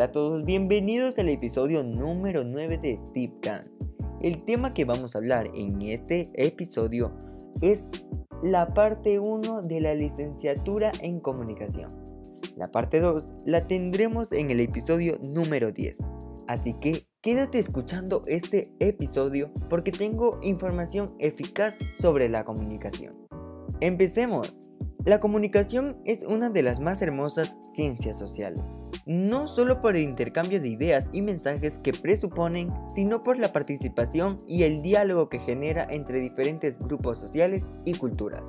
Hola a todos, bienvenidos al episodio número 9 de Steve Can. El tema que vamos a hablar en este episodio es la parte 1 de la licenciatura en comunicación. La parte 2 la tendremos en el episodio número 10. Así que quédate escuchando este episodio porque tengo información eficaz sobre la comunicación. Empecemos. La comunicación es una de las más hermosas ciencias sociales, no solo por el intercambio de ideas y mensajes que presuponen, sino por la participación y el diálogo que genera entre diferentes grupos sociales y culturas.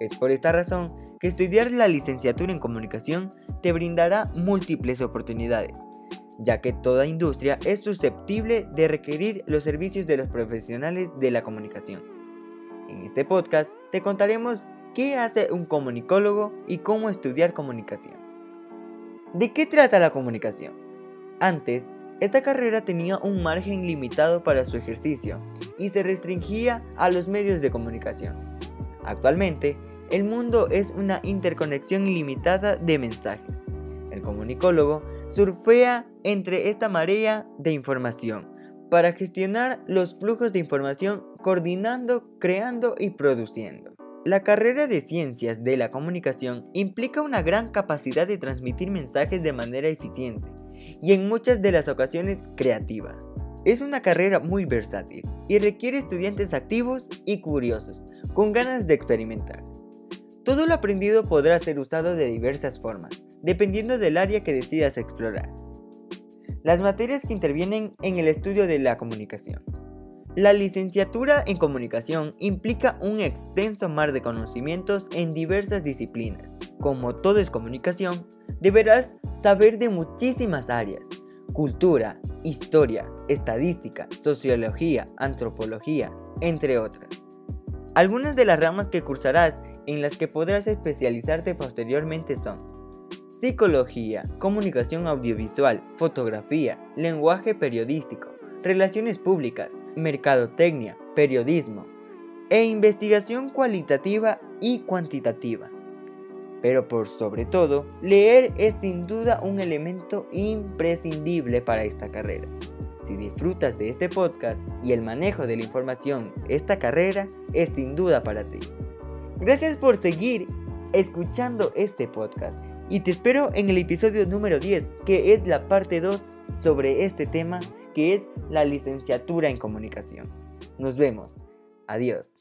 Es por esta razón que estudiar la licenciatura en comunicación te brindará múltiples oportunidades, ya que toda industria es susceptible de requerir los servicios de los profesionales de la comunicación. En este podcast te contaremos qué hace un comunicólogo y cómo estudiar comunicación. ¿De qué trata la comunicación? Antes, esta carrera tenía un margen limitado para su ejercicio y se restringía a los medios de comunicación. Actualmente, el mundo es una interconexión ilimitada de mensajes. El comunicólogo surfea entre esta marea de información para gestionar los flujos de información coordinando, creando y produciendo. La carrera de ciencias de la comunicación implica una gran capacidad de transmitir mensajes de manera eficiente y en muchas de las ocasiones creativa. Es una carrera muy versátil y requiere estudiantes activos y curiosos, con ganas de experimentar. Todo lo aprendido podrá ser usado de diversas formas, dependiendo del área que decidas explorar. Las materias que intervienen en el estudio de la comunicación. La licenciatura en comunicación implica un extenso mar de conocimientos en diversas disciplinas. Como todo es comunicación, deberás saber de muchísimas áreas. Cultura, historia, estadística, sociología, antropología, entre otras. Algunas de las ramas que cursarás en las que podrás especializarte posteriormente son psicología, comunicación audiovisual, fotografía, lenguaje periodístico, relaciones públicas, mercadotecnia, periodismo e investigación cualitativa y cuantitativa. Pero por sobre todo, leer es sin duda un elemento imprescindible para esta carrera. Si disfrutas de este podcast y el manejo de la información, esta carrera es sin duda para ti. Gracias por seguir escuchando este podcast y te espero en el episodio número 10, que es la parte 2 sobre este tema que es la licenciatura en comunicación. Nos vemos. Adiós.